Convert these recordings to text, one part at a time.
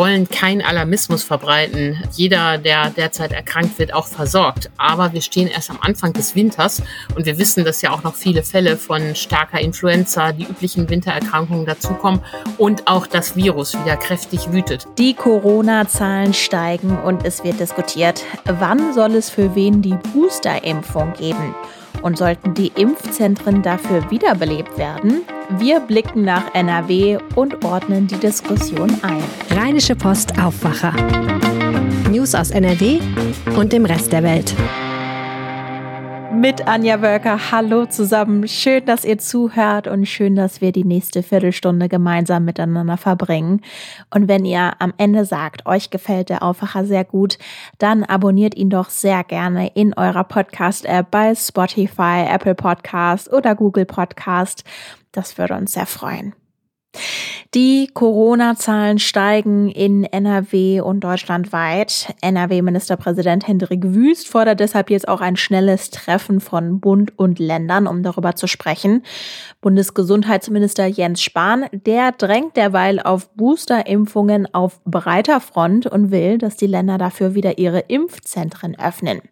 wollen keinen Alarmismus verbreiten. Jeder, der derzeit erkrankt wird, auch versorgt. Aber wir stehen erst am Anfang des Winters und wir wissen, dass ja auch noch viele Fälle von starker Influenza, die üblichen Wintererkrankungen dazukommen und auch das Virus wieder kräftig wütet. Die Corona-Zahlen steigen und es wird diskutiert, wann soll es für wen die Booster-Impfung geben? Und sollten die Impfzentren dafür wiederbelebt werden? Wir blicken nach NRW und ordnen die Diskussion ein. Rheinische Post Aufwacher. News aus NRW und dem Rest der Welt. Mit Anja Wölker. Hallo zusammen. Schön, dass ihr zuhört und schön, dass wir die nächste Viertelstunde gemeinsam miteinander verbringen. Und wenn ihr am Ende sagt, euch gefällt der Aufwacher sehr gut, dann abonniert ihn doch sehr gerne in eurer Podcast-App bei Spotify, Apple Podcast oder Google Podcast. Das würde uns sehr freuen. Die Corona-Zahlen steigen in NRW und deutschlandweit. NRW-Ministerpräsident Hendrik Wüst fordert deshalb jetzt auch ein schnelles Treffen von Bund und Ländern, um darüber zu sprechen. Bundesgesundheitsminister Jens Spahn, der drängt derweil auf Booster-Impfungen auf breiter Front und will, dass die Länder dafür wieder ihre Impfzentren öffnen.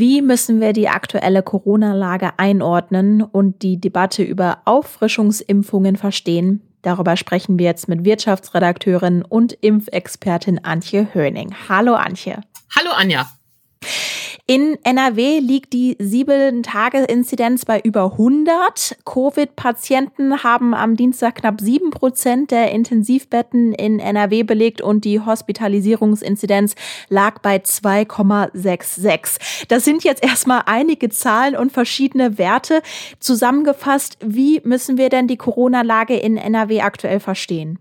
Wie müssen wir die aktuelle Corona-Lage einordnen und die Debatte über Auffrischungsimpfungen verstehen? Darüber sprechen wir jetzt mit Wirtschaftsredakteurin und Impfexpertin Antje Höning. Hallo Antje. Hallo Anja. In NRW liegt die sieben-Tage-Inzidenz bei über 100. Covid-Patienten haben am Dienstag knapp sieben Prozent der Intensivbetten in NRW belegt und die Hospitalisierungsinzidenz lag bei 2,66. Das sind jetzt erstmal einige Zahlen und verschiedene Werte. Zusammengefasst, wie müssen wir denn die Corona-Lage in NRW aktuell verstehen?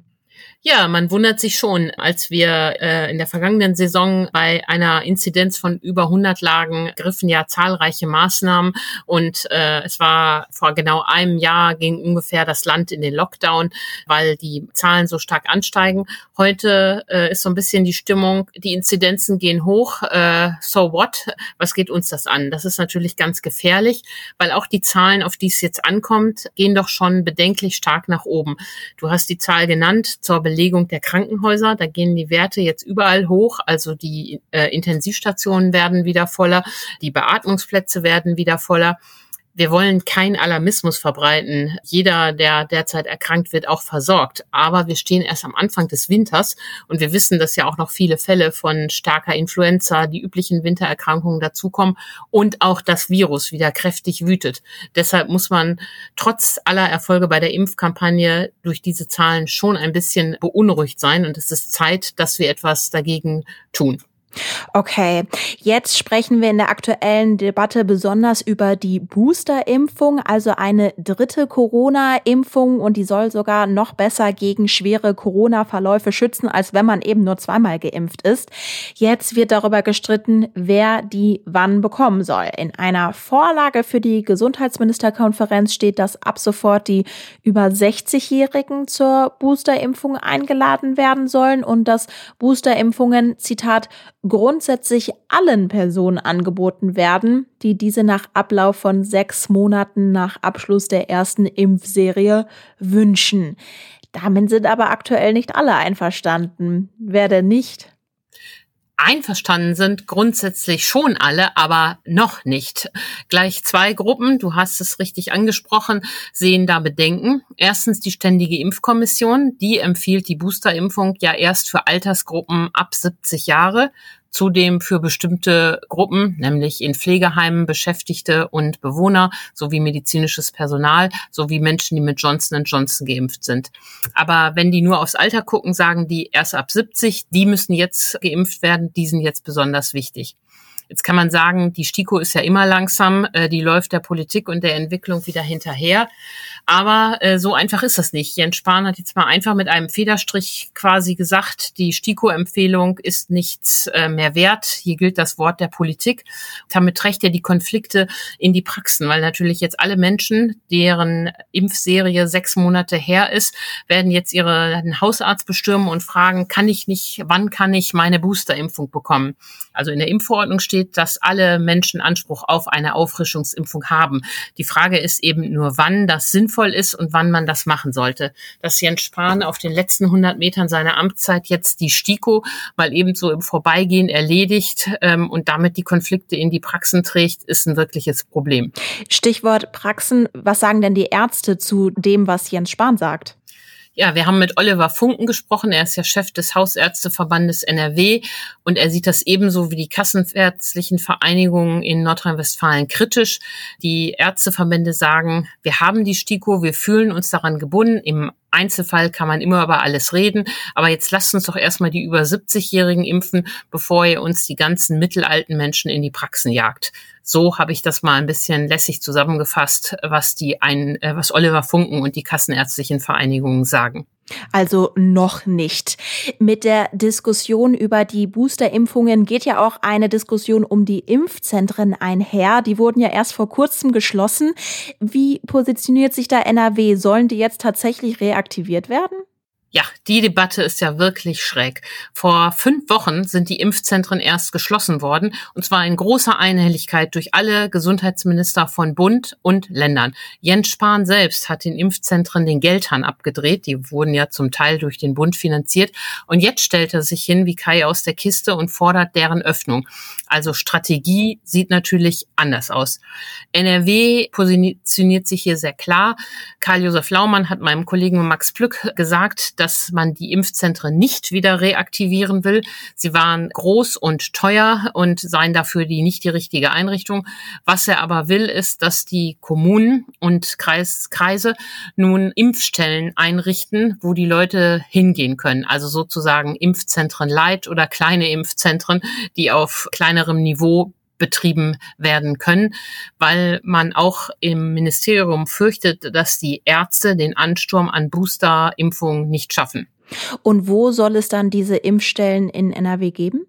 Ja, man wundert sich schon, als wir äh, in der vergangenen Saison bei einer Inzidenz von über 100 lagen, griffen ja zahlreiche Maßnahmen und äh, es war vor genau einem Jahr ging ungefähr das Land in den Lockdown, weil die Zahlen so stark ansteigen. Heute äh, ist so ein bisschen die Stimmung, die Inzidenzen gehen hoch, äh, so what? Was geht uns das an? Das ist natürlich ganz gefährlich, weil auch die Zahlen, auf die es jetzt ankommt, gehen doch schon bedenklich stark nach oben. Du hast die Zahl genannt zur Belegung der Krankenhäuser. Da gehen die Werte jetzt überall hoch. Also die äh, Intensivstationen werden wieder voller, die Beatmungsplätze werden wieder voller wir wollen keinen Alarmismus verbreiten. Jeder, der derzeit erkrankt wird, auch versorgt. Aber wir stehen erst am Anfang des Winters und wir wissen, dass ja auch noch viele Fälle von starker Influenza, die üblichen Wintererkrankungen dazukommen und auch das Virus wieder kräftig wütet. Deshalb muss man trotz aller Erfolge bei der Impfkampagne durch diese Zahlen schon ein bisschen beunruhigt sein und es ist Zeit, dass wir etwas dagegen tun. Okay, jetzt sprechen wir in der aktuellen Debatte besonders über die Booster-Impfung, also eine dritte Corona-Impfung und die soll sogar noch besser gegen schwere Corona-Verläufe schützen, als wenn man eben nur zweimal geimpft ist. Jetzt wird darüber gestritten, wer die wann bekommen soll. In einer Vorlage für die Gesundheitsministerkonferenz steht, dass ab sofort die über 60-Jährigen zur Booster-Impfung eingeladen werden sollen und dass Booster-Impfungen, Zitat, grundsätzlich allen Personen angeboten werden, die diese nach Ablauf von sechs Monaten nach Abschluss der ersten Impfserie wünschen. Damit sind aber aktuell nicht alle einverstanden. Wer denn nicht? Einverstanden sind grundsätzlich schon alle, aber noch nicht. Gleich zwei Gruppen, du hast es richtig angesprochen, sehen da Bedenken. Erstens die Ständige Impfkommission, die empfiehlt die Boosterimpfung ja erst für Altersgruppen ab 70 Jahre zudem für bestimmte Gruppen, nämlich in Pflegeheimen Beschäftigte und Bewohner sowie medizinisches Personal sowie Menschen, die mit Johnson Johnson geimpft sind. Aber wenn die nur aufs Alter gucken, sagen die erst ab 70, die müssen jetzt geimpft werden, die sind jetzt besonders wichtig. Jetzt kann man sagen, die STIKO ist ja immer langsam, äh, die läuft der Politik und der Entwicklung wieder hinterher. Aber äh, so einfach ist das nicht. Jens Spahn hat jetzt mal einfach mit einem Federstrich quasi gesagt, die STIKO-Empfehlung ist nichts äh, mehr wert. Hier gilt das Wort der Politik. Damit trägt er die Konflikte in die Praxen, weil natürlich jetzt alle Menschen, deren Impfserie sechs Monate her ist, werden jetzt ihren Hausarzt bestürmen und fragen, kann ich nicht, wann kann ich meine Boosterimpfung bekommen? Also in der Impfverordnung steht, dass alle Menschen Anspruch auf eine Auffrischungsimpfung haben. Die Frage ist eben nur, wann das sinnvoll ist und wann man das machen sollte. Dass Jens Spahn auf den letzten 100 Metern seiner Amtszeit jetzt die STIKO mal ebenso im Vorbeigehen erledigt ähm, und damit die Konflikte in die Praxen trägt, ist ein wirkliches Problem. Stichwort Praxen. Was sagen denn die Ärzte zu dem, was Jens Spahn sagt? Ja, wir haben mit Oliver Funken gesprochen. Er ist ja Chef des Hausärzteverbandes NRW und er sieht das ebenso wie die kassenärztlichen Vereinigungen in Nordrhein-Westfalen kritisch. Die Ärzteverbände sagen, wir haben die STIKO, wir fühlen uns daran gebunden. Im Einzelfall kann man immer über alles reden, aber jetzt lasst uns doch erstmal die über 70-Jährigen impfen, bevor ihr uns die ganzen mittelalten Menschen in die Praxen jagt. So habe ich das mal ein bisschen lässig zusammengefasst, was die ein, äh, was Oliver Funken und die kassenärztlichen Vereinigungen sagen. Also noch nicht. Mit der Diskussion über die Boosterimpfungen geht ja auch eine Diskussion um die Impfzentren einher. Die wurden ja erst vor kurzem geschlossen. Wie positioniert sich da NRW? Sollen die jetzt tatsächlich reaktiviert werden? Ja, die Debatte ist ja wirklich schräg. Vor fünf Wochen sind die Impfzentren erst geschlossen worden, und zwar in großer Einhelligkeit durch alle Gesundheitsminister von Bund und Ländern. Jens Spahn selbst hat den Impfzentren den Geldhahn abgedreht. Die wurden ja zum Teil durch den Bund finanziert. Und jetzt stellt er sich hin wie Kai aus der Kiste und fordert deren Öffnung. Also Strategie sieht natürlich anders aus. NRW positioniert sich hier sehr klar. Karl-Josef Laumann hat meinem Kollegen Max Plück gesagt, dass man die Impfzentren nicht wieder reaktivieren will. Sie waren groß und teuer und seien dafür die nicht die richtige Einrichtung. Was er aber will, ist, dass die Kommunen und Kreis, Kreise nun Impfstellen einrichten, wo die Leute hingehen können. Also sozusagen Impfzentren Light oder kleine Impfzentren, die auf kleinerem Niveau betrieben werden können, weil man auch im Ministerium fürchtet, dass die Ärzte den Ansturm an Boosterimpfungen nicht schaffen. Und wo soll es dann diese Impfstellen in NRW geben?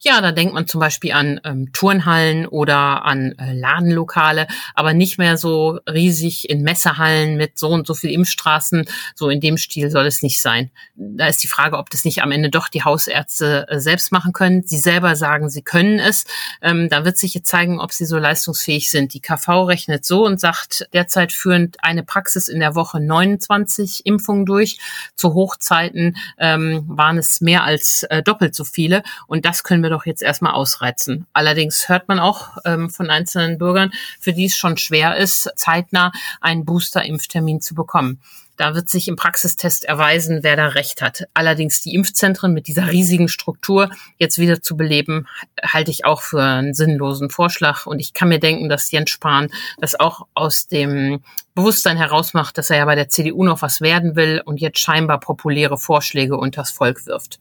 Ja, da denkt man zum Beispiel an ähm, Turnhallen oder an äh, Ladenlokale, aber nicht mehr so riesig in Messehallen mit so und so viel Impfstraßen. So in dem Stil soll es nicht sein. Da ist die Frage, ob das nicht am Ende doch die Hausärzte äh, selbst machen können. Sie selber sagen, sie können es. Ähm, da wird sich jetzt zeigen, ob sie so leistungsfähig sind. Die KV rechnet so und sagt derzeit führend eine Praxis in der Woche 29 Impfungen durch. Zu Hochzeiten ähm, waren es mehr als äh, doppelt so viele. Und das können wir doch jetzt erstmal ausreizen. Allerdings hört man auch ähm, von einzelnen Bürgern, für die es schon schwer ist, zeitnah einen Booster-Impftermin zu bekommen. Da wird sich im Praxistest erweisen, wer da recht hat. Allerdings die Impfzentren mit dieser riesigen Struktur jetzt wieder zu beleben, halte ich auch für einen sinnlosen Vorschlag. Und ich kann mir denken, dass Jens Spahn das auch aus dem Bewusstsein herausmacht, dass er ja bei der CDU noch was werden will und jetzt scheinbar populäre Vorschläge unters Volk wirft.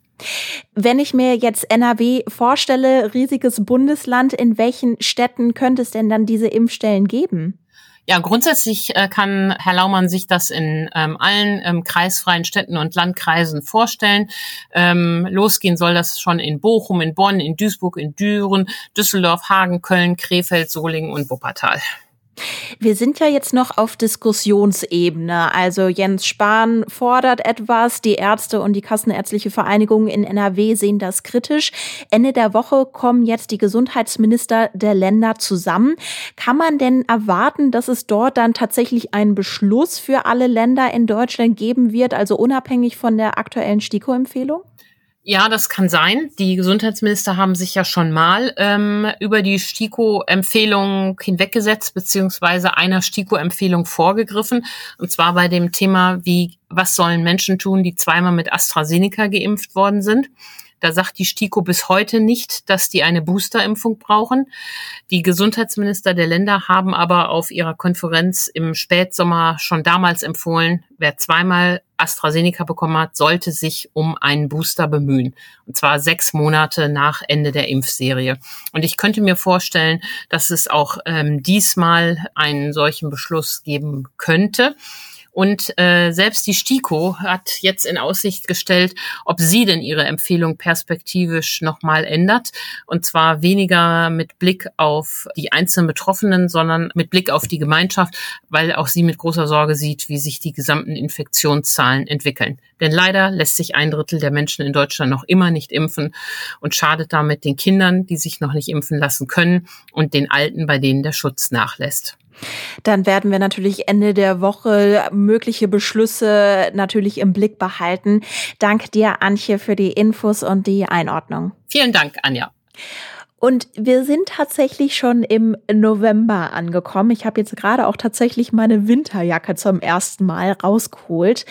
Wenn ich mir jetzt NRW vorstelle, riesiges Bundesland, in welchen Städten könnte es denn dann diese Impfstellen geben? Ja, grundsätzlich äh, kann Herr Laumann sich das in ähm, allen ähm, kreisfreien Städten und Landkreisen vorstellen. Ähm, losgehen soll das schon in Bochum, in Bonn, in Duisburg, in Düren, Düsseldorf, Hagen, Köln, Krefeld, Solingen und Wuppertal. Wir sind ja jetzt noch auf Diskussionsebene. Also Jens Spahn fordert etwas, die Ärzte und die Kassenärztliche Vereinigung in NRW sehen das kritisch. Ende der Woche kommen jetzt die Gesundheitsminister der Länder zusammen. Kann man denn erwarten, dass es dort dann tatsächlich einen Beschluss für alle Länder in Deutschland geben wird, also unabhängig von der aktuellen STIKO-Empfehlung? Ja, das kann sein. Die Gesundheitsminister haben sich ja schon mal ähm, über die STIKO-Empfehlung hinweggesetzt, beziehungsweise einer STIKO-Empfehlung vorgegriffen. Und zwar bei dem Thema, wie, was sollen Menschen tun, die zweimal mit AstraZeneca geimpft worden sind. Da sagt die STIKO bis heute nicht, dass die eine Boosterimpfung brauchen. Die Gesundheitsminister der Länder haben aber auf ihrer Konferenz im Spätsommer schon damals empfohlen, wer zweimal AstraZeneca bekommen hat, sollte sich um einen Booster bemühen. Und zwar sechs Monate nach Ende der Impfserie. Und ich könnte mir vorstellen, dass es auch ähm, diesmal einen solchen Beschluss geben könnte. Und äh, selbst die STIKO hat jetzt in Aussicht gestellt, ob sie denn ihre Empfehlung perspektivisch nochmal ändert. Und zwar weniger mit Blick auf die einzelnen Betroffenen, sondern mit Blick auf die Gemeinschaft, weil auch sie mit großer Sorge sieht, wie sich die gesamten Infektionszahlen entwickeln. Denn leider lässt sich ein Drittel der Menschen in Deutschland noch immer nicht impfen und schadet damit den Kindern, die sich noch nicht impfen lassen können und den Alten, bei denen der Schutz nachlässt. Dann werden wir natürlich Ende der Woche mögliche Beschlüsse natürlich im Blick behalten. Dank dir, Antje, für die Infos und die Einordnung. Vielen Dank, Anja. Und wir sind tatsächlich schon im November angekommen. Ich habe jetzt gerade auch tatsächlich meine Winterjacke zum ersten Mal rausgeholt.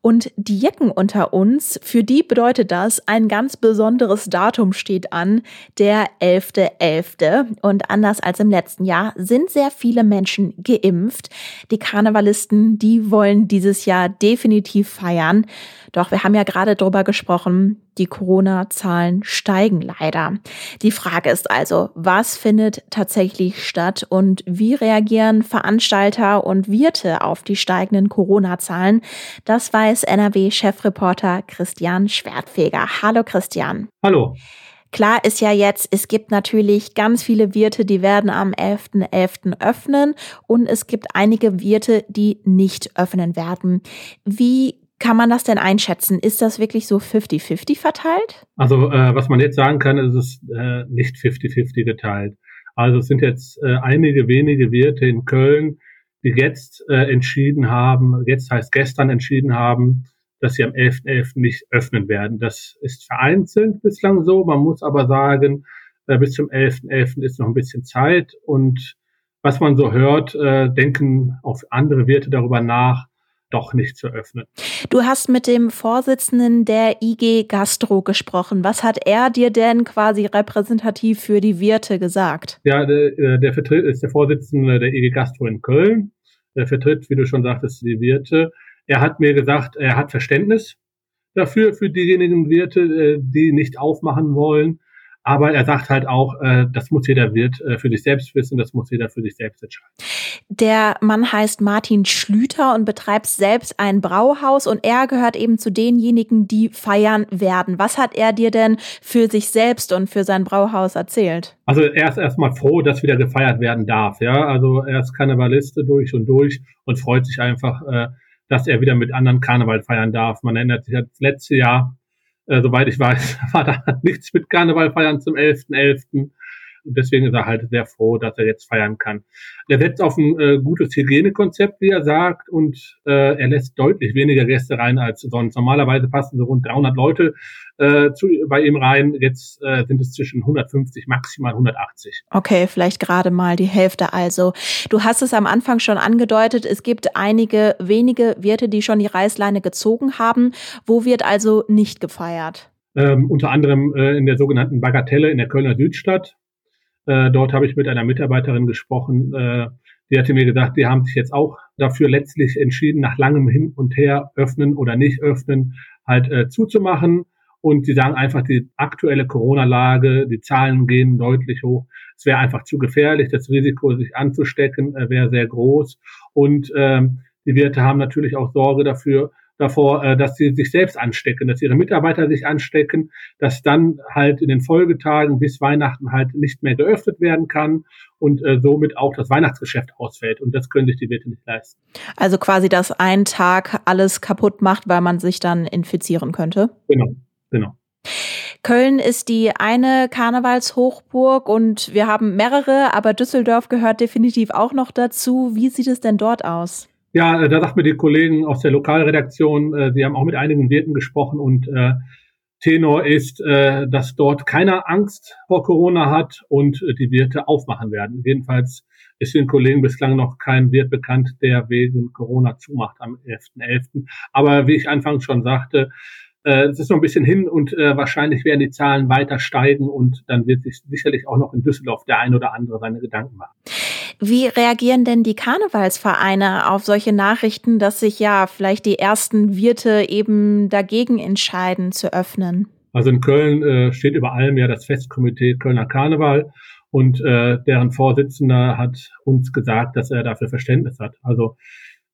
Und die Jacken unter uns, für die bedeutet das, ein ganz besonderes Datum steht an, der 11.11. .11. Und anders als im letzten Jahr sind sehr viele Menschen geimpft. Die Karnevalisten, die wollen dieses Jahr definitiv feiern. Doch wir haben ja gerade drüber gesprochen, die Corona-Zahlen steigen leider. Die Frage ist also, was findet tatsächlich statt und wie reagieren Veranstalter und Wirte auf die steigenden Corona-Zahlen? Das weiß NRW-Chefreporter Christian Schwertfeger. Hallo Christian. Hallo. Klar ist ja jetzt, es gibt natürlich ganz viele Wirte, die werden am 11.11. .11. öffnen und es gibt einige Wirte, die nicht öffnen werden. Wie kann man das denn einschätzen? Ist das wirklich so 50-50 verteilt? Also äh, was man jetzt sagen kann, ist es äh, nicht 50-50 geteilt. Also es sind jetzt äh, einige wenige Wirte in Köln, die jetzt äh, entschieden haben, jetzt heißt gestern entschieden haben, dass sie am 11.11. .11. nicht öffnen werden. Das ist vereinzelt bislang so. Man muss aber sagen, äh, bis zum 11.11. .11. ist noch ein bisschen Zeit. Und was man so hört, äh, denken auch andere Wirte darüber nach, doch nicht zu öffnen. Du hast mit dem Vorsitzenden der IG Gastro gesprochen. Was hat er dir denn quasi repräsentativ für die Wirte gesagt? Ja, der, äh, der vertritt, ist der Vorsitzende der IG Gastro in Köln. Der vertritt, wie du schon sagtest, die Wirte. Er hat mir gesagt, er hat Verständnis dafür, für diejenigen Wirte, äh, die nicht aufmachen wollen. Aber er sagt halt auch, äh, das muss jeder Wirt äh, für sich selbst wissen, das muss jeder für sich selbst entscheiden. Der Mann heißt Martin Schlüter und betreibt selbst ein Brauhaus und er gehört eben zu denjenigen, die feiern werden. Was hat er dir denn für sich selbst und für sein Brauhaus erzählt? Also er ist erstmal froh, dass wieder gefeiert werden darf. Ja, also er ist Karnevaliste durch und durch und freut sich einfach, äh, dass er wieder mit anderen Karneval feiern darf. Man erinnert sich das letzte Jahr äh, soweit ich weiß, war da nichts mit Karneval feiern zum 11.11. .11. Und deswegen ist er halt sehr froh, dass er jetzt feiern kann. Er setzt auf ein äh, gutes Hygienekonzept, wie er sagt, und äh, er lässt deutlich weniger Gäste rein als sonst. Normalerweise passen so rund 300 Leute äh, zu, bei ihm rein. Jetzt äh, sind es zwischen 150, maximal 180. Okay, vielleicht gerade mal die Hälfte also. Du hast es am Anfang schon angedeutet, es gibt einige wenige Wirte, die schon die Reißleine gezogen haben. Wo wird also nicht gefeiert? Ähm, unter anderem äh, in der sogenannten Bagatelle in der Kölner Südstadt. Äh, dort habe ich mit einer Mitarbeiterin gesprochen, äh, die hatte mir gesagt, die haben sich jetzt auch dafür letztlich entschieden, nach langem Hin und Her öffnen oder nicht öffnen, halt äh, zuzumachen. Und sie sagen einfach, die aktuelle Corona-Lage, die Zahlen gehen deutlich hoch. Es wäre einfach zu gefährlich. Das Risiko, sich anzustecken, äh, wäre sehr groß. Und ähm, die Wirte haben natürlich auch Sorge dafür, davor, äh, dass sie sich selbst anstecken, dass ihre Mitarbeiter sich anstecken, dass dann halt in den Folgetagen bis Weihnachten halt nicht mehr geöffnet werden kann und äh, somit auch das Weihnachtsgeschäft ausfällt. Und das können sich die Wirte nicht leisten. Also quasi, dass ein Tag alles kaputt macht, weil man sich dann infizieren könnte? Genau, genau. Köln ist die eine Karnevalshochburg und wir haben mehrere, aber Düsseldorf gehört definitiv auch noch dazu. Wie sieht es denn dort aus? Ja, äh, da sagt mir die Kollegen aus der Lokalredaktion, äh, die haben auch mit einigen Wirten gesprochen und äh, Tenor ist, äh, dass dort keiner Angst vor Corona hat und äh, die Wirte aufmachen werden. Jedenfalls ist den Kollegen bislang noch kein Wirt bekannt, der wegen Corona zumacht am 11.11. .11. Aber wie ich anfangs schon sagte, äh, es ist noch ein bisschen hin und äh, wahrscheinlich werden die Zahlen weiter steigen und dann wird sich sicherlich auch noch in Düsseldorf der ein oder andere seine Gedanken machen. Wie reagieren denn die Karnevalsvereine auf solche Nachrichten, dass sich ja vielleicht die ersten Wirte eben dagegen entscheiden zu öffnen? Also in Köln äh, steht über allem ja das Festkomitee Kölner Karneval und äh, deren Vorsitzender hat uns gesagt, dass er dafür Verständnis hat. Also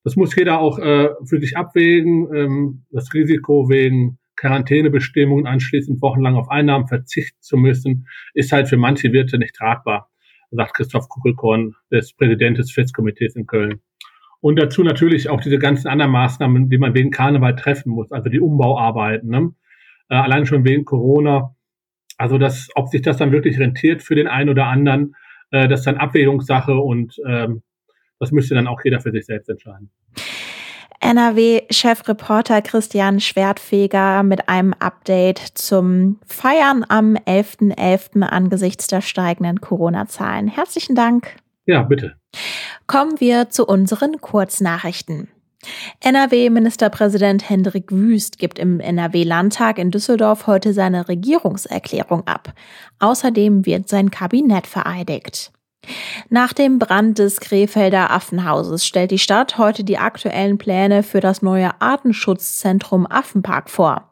das muss jeder auch äh, für sich abwägen. Ähm, das Risiko wegen Quarantänebestimmungen anschließend wochenlang auf Einnahmen verzichten zu müssen, ist halt für manche Wirte nicht tragbar, sagt Christoph Kuckelkorn, des Präsident des Festkomitees in Köln. Und dazu natürlich auch diese ganzen anderen Maßnahmen, die man wegen Karneval treffen muss, also die Umbauarbeiten, ne? äh, allein schon wegen Corona. Also das, ob sich das dann wirklich rentiert für den einen oder anderen, äh, das ist dann Abwägungssache und ähm, das müsste dann auch jeder für sich selbst entscheiden. NRW-Chefreporter Christian Schwertfeger mit einem Update zum Feiern am 11.11. .11. angesichts der steigenden Corona-Zahlen. Herzlichen Dank. Ja, bitte. Kommen wir zu unseren Kurznachrichten. NRW-Ministerpräsident Hendrik Wüst gibt im NRW-Landtag in Düsseldorf heute seine Regierungserklärung ab. Außerdem wird sein Kabinett vereidigt. Nach dem Brand des Krefelder Affenhauses stellt die Stadt heute die aktuellen Pläne für das neue Artenschutzzentrum Affenpark vor.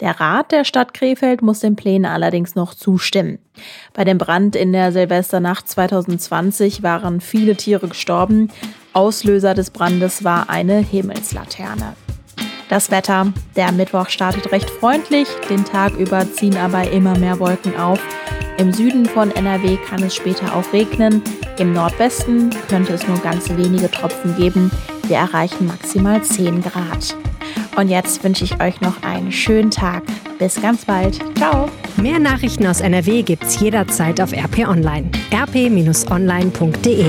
Der Rat der Stadt Krefeld muss den Plänen allerdings noch zustimmen. Bei dem Brand in der Silvesternacht 2020 waren viele Tiere gestorben. Auslöser des Brandes war eine Himmelslaterne. Das Wetter. Der Mittwoch startet recht freundlich, den Tag über ziehen aber immer mehr Wolken auf. Im Süden von NRW kann es später auch regnen. Im Nordwesten könnte es nur ganz wenige Tropfen geben. Wir erreichen maximal 10 Grad. Und jetzt wünsche ich euch noch einen schönen Tag. Bis ganz bald. Ciao. Mehr Nachrichten aus NRW gibt's jederzeit auf RP Online. rp-online.de